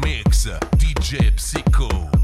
mix, DJ Psycho.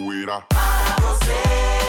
capoeira. Para você.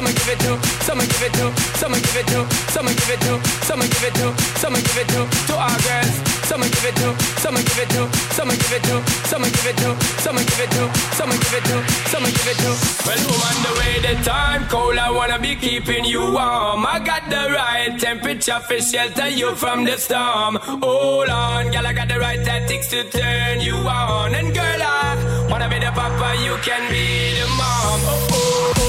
Someone give it to, someone give it to, someone give it to, someone give it to, someone give it to, someone give it to, to our girls. Someone give it to, someone give it to, someone give it to, someone give it to, someone give it to, someone give it to, someone give it to. Well, woman, the way the time cold, I wanna be keeping you warm. I got the right temperature for shelter you from the storm. Hold on, girl, I got the right tactics to turn you on. And girl, I wanna be the papa, you can be the mom. Oh, oh.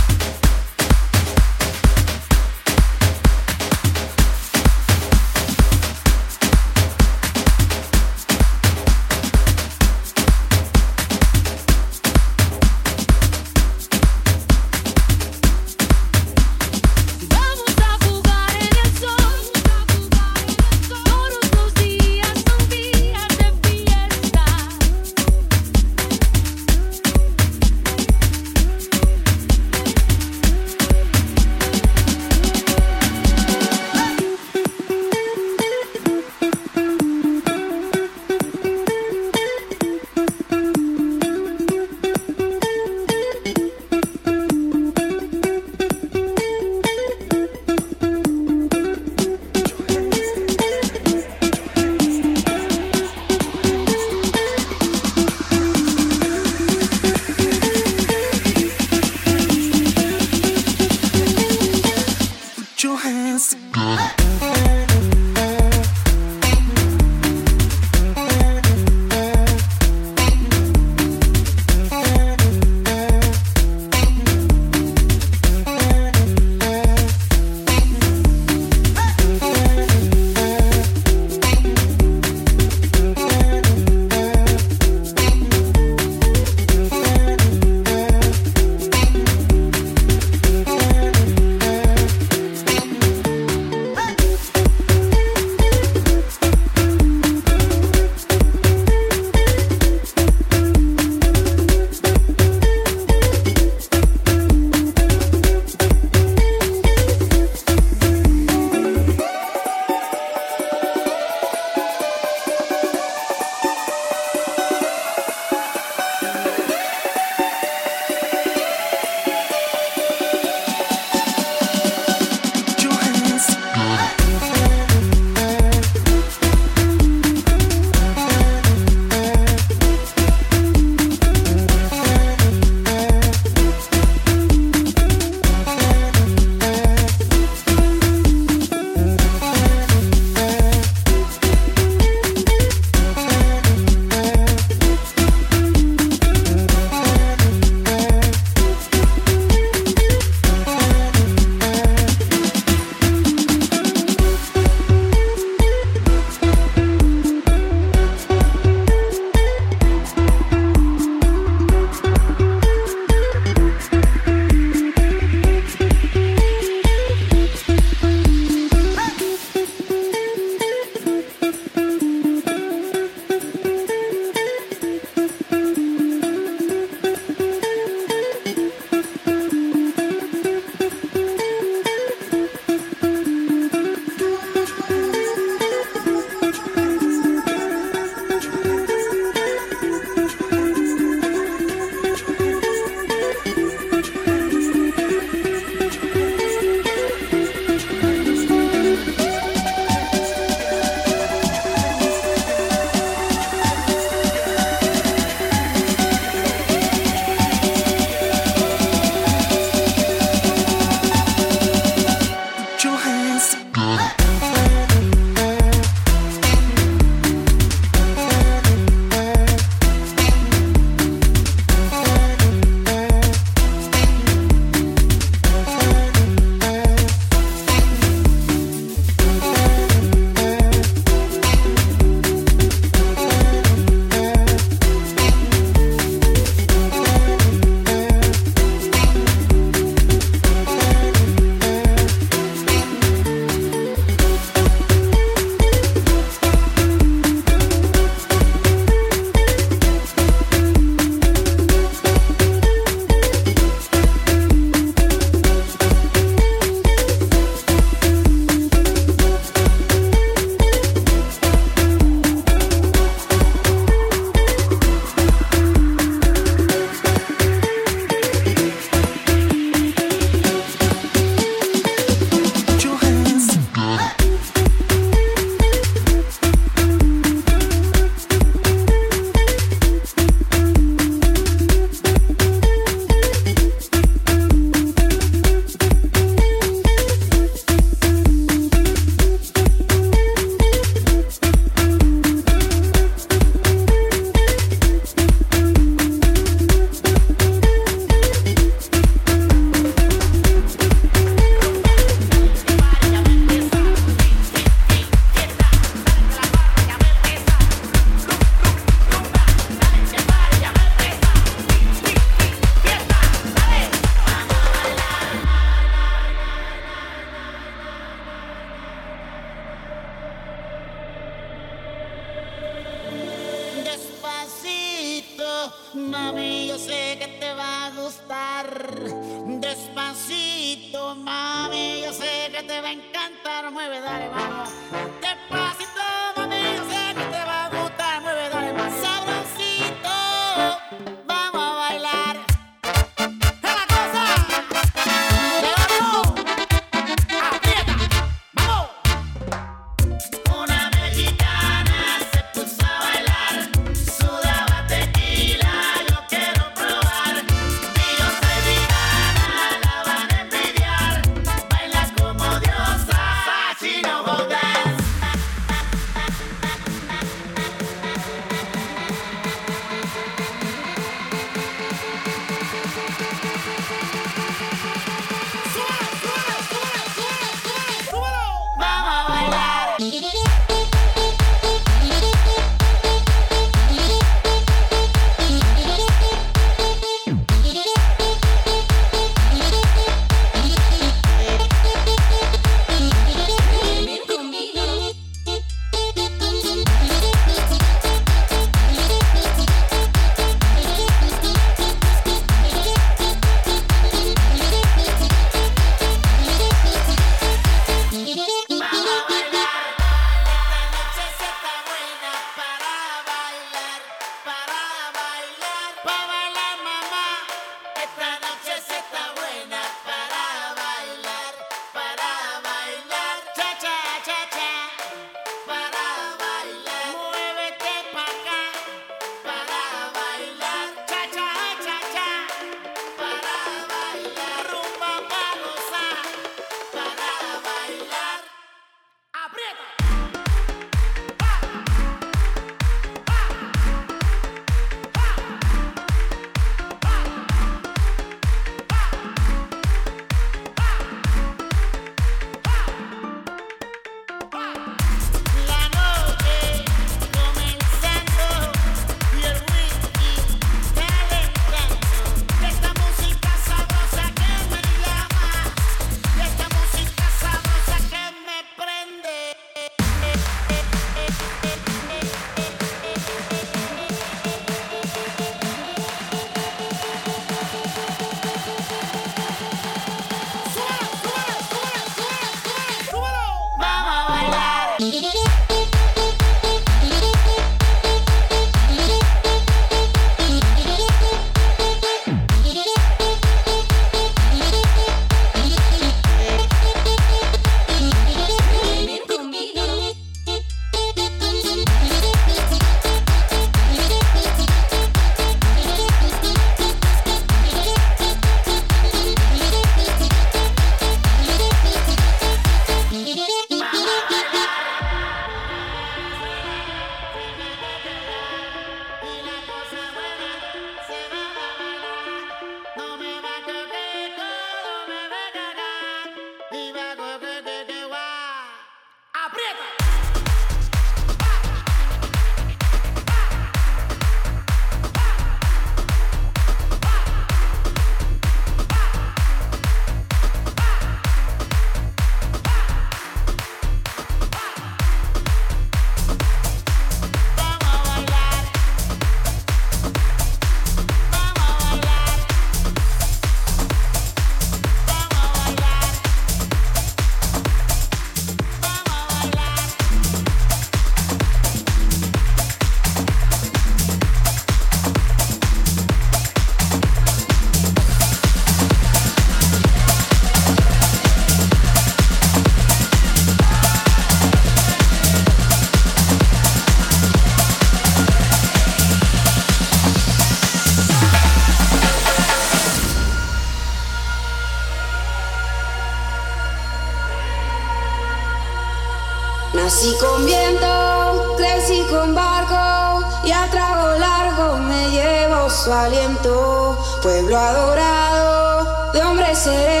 Pueblo adorado, de hombre sereno,